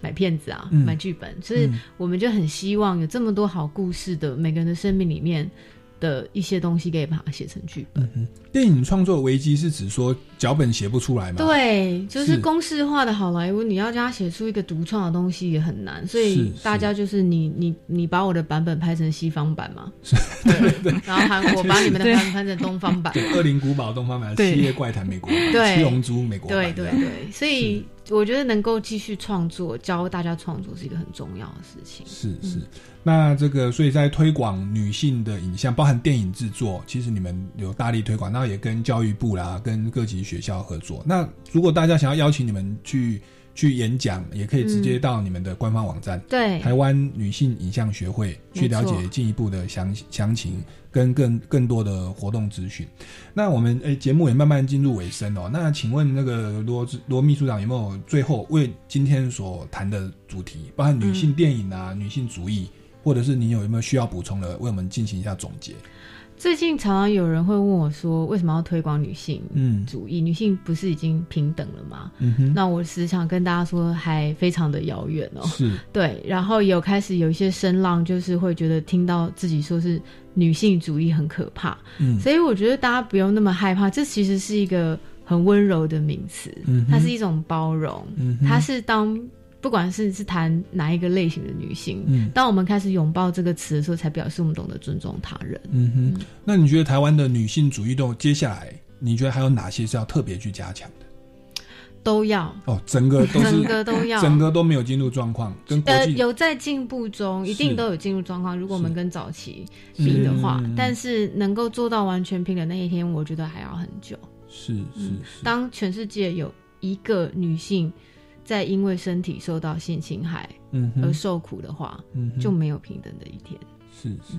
买片子啊，嗯。买剧本，所以嗯。我们就很希望有这么多好故事的每个人的生命里面的一些东西，可以把它写成剧本。嗯，电影创作危机是指说脚本写不出来吗？，对，就是是。公式化的好莱坞，你要叫他写出一个独创的东西也很难，所以大家就是你你你把我的版本拍成西方版嘛，对对，然后韩国把你们的版本拍成东方版，对，《恶灵古堡》东方版，《对。七夜怪谈》美国版，对。七龙珠》美国版，对对对，所以我觉得能够继续创作，教大家创作是一个很重要的事情。是是。那这个，所以在推广女性的影像，包含电影制作，其实你们有大力推广，那也跟教育部啦，跟各级学校合作。那如果大家想要邀请你们去去演讲，也可以直接到你们的官方网站，对台湾女性影像学会去了解进一步的详详情跟更更多的活动资讯。那我们诶节目也慢慢进入尾声哦。那请问那个罗罗秘书长有没有最后为今天所谈的主题，包含女性电影啊、女性主义，或者是你有有没有需要补充的，为我们进行一下总结？最近常常有人会问我说，为什么要推广女性嗯。主义？女性不是已经平等了吗？那我时常跟大家说，还非常的遥远哦。是。对，然后有开始有一些声浪，就是会觉得听到自己说是女性主义很可怕，嗯。所以我觉得大家不用那么害怕，这其实是一个很温柔的名词，嗯它是一种包容，嗯它是当不管是是谈哪一个类型的女性，嗯当我们开始拥抱这个词的时候，才表示我们懂得尊重他人。嗯哼。那你觉得台湾的女性主义动接下来，你觉得还有哪些是要特别去加强的？都要哦，整个都是 整个都要整个都没有进入状况，跟呃，有在进步中，一定都有进入状况。如果我们跟早期比的话，嗯但是能够做到完全平等那一天，我觉得还要很久。是是嗯是，当全世界有一个女性在因为身体受到性侵害嗯哼而受苦的话，嗯就没有平等的一天。是是。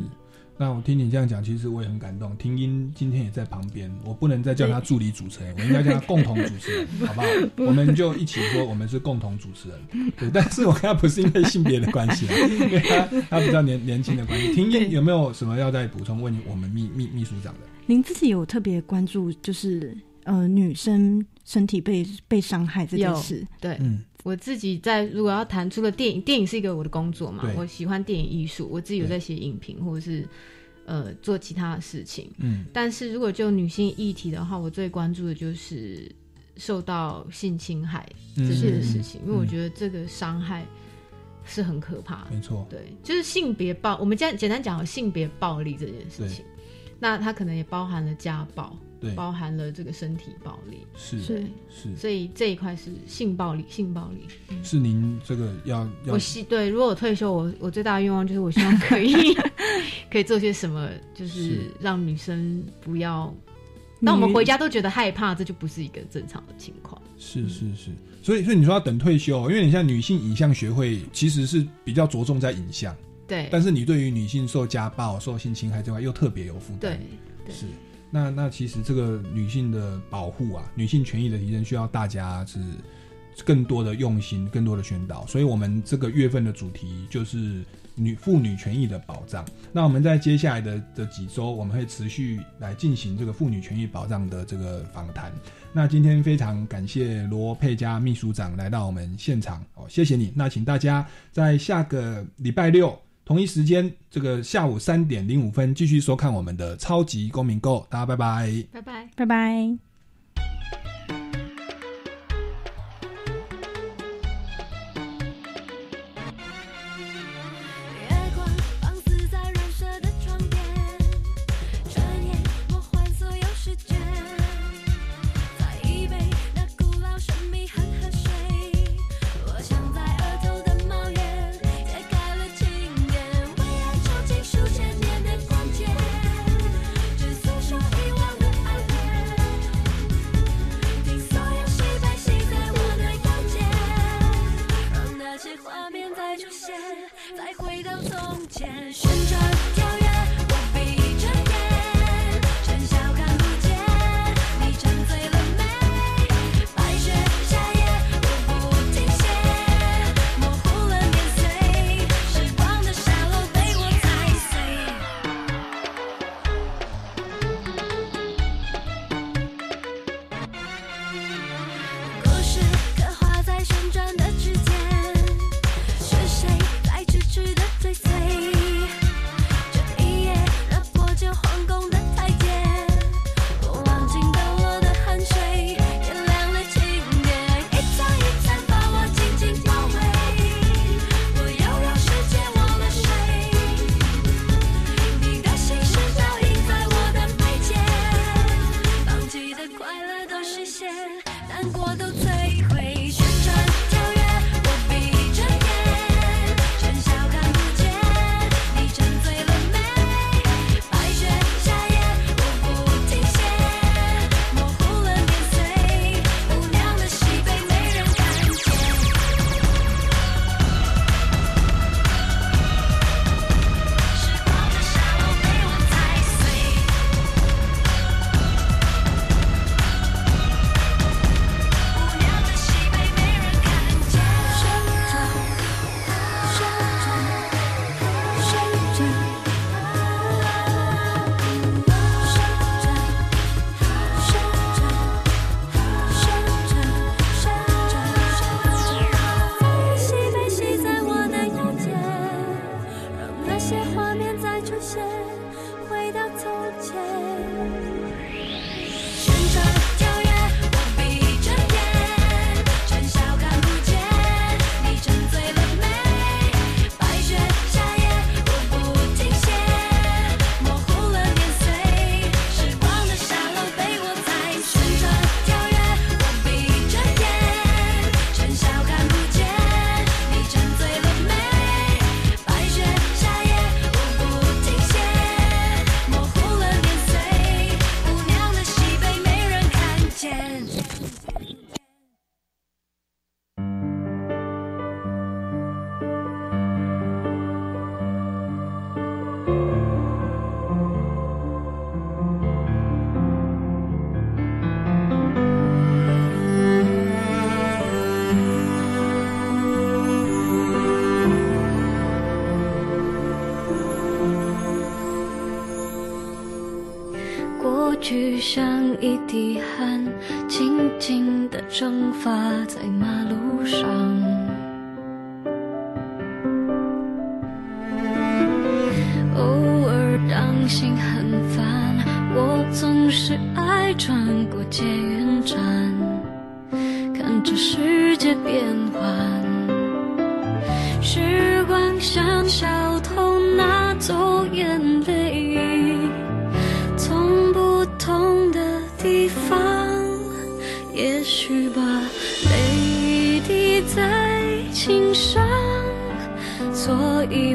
那我听你这样讲，其实我也很感动。听音今天也在旁边，我不能再叫他助理主持人，我应该叫他共同主持人，好不好？我们就一起说，我们是共同主持人。对，但是我跟他不是因为性别的关系啊，因为他他比较年年轻的关系。听音有没有什么要再补充？问我们秘秘秘书长的？您自己有特别关注，就是呃女生身体被被伤害这件事？对，嗯我自己在如果要谈出了电影，电影是一个我的工作嘛，我喜欢电影艺术，我自己有在写影评或者是呃做其他的事情。嗯但是如果就女性议题的话，我最关注的就是受到性侵害这件事情，嗯因为我觉得这个伤害是很可怕的。没错对，就是性别暴，我们简简单讲性别暴力这件事情，那它可能也包含了家暴，对。包含了这个身体暴力，是对。是。所以这一块是性暴力，性暴力。嗯。是您这个要要我希对，如果我退休，我我最大的愿望就是我希望可以 可以做些什么，就是。是让女生不要，当我们回家都觉得害怕，这就不是一个正常的情况。是是是，所以所以你说要等退休，因为你像女性影像学会其实是比较着重在影像，对但是你对于女性受家暴、受性侵害这块又特别有负担，对对是。那那其实这个女性的保护啊，女性权益的提升，需要大家是更多的用心、更多的宣导。所以我们这个月份的主题就是女妇女权益的保障。那我们在接下来的的几周，我们会持续来进行这个妇女权益保障的这个访谈。那今天非常感谢罗佩佳秘书长来到我们现场哦，谢谢你。那请大家在下个礼拜六同一时间，这个下午三点零五分继续收看我们的超级公民购，大家拜拜。拜拜，拜拜。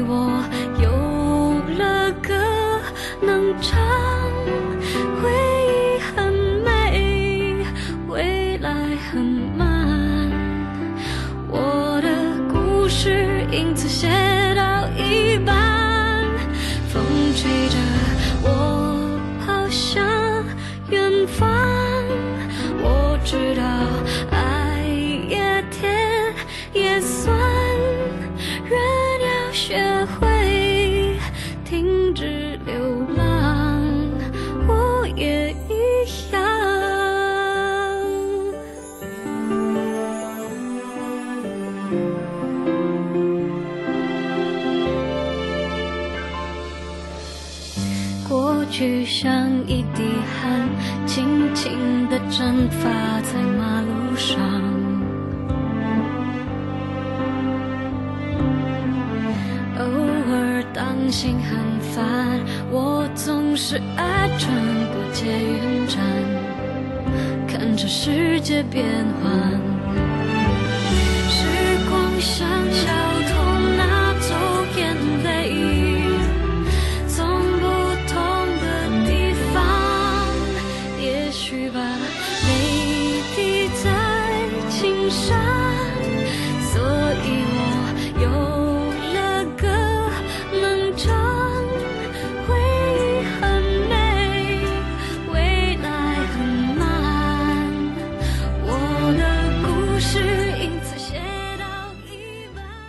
我散发在马路上。偶尔当心很烦，我总是爱穿过捷运站，看着世界变幻，时光像小。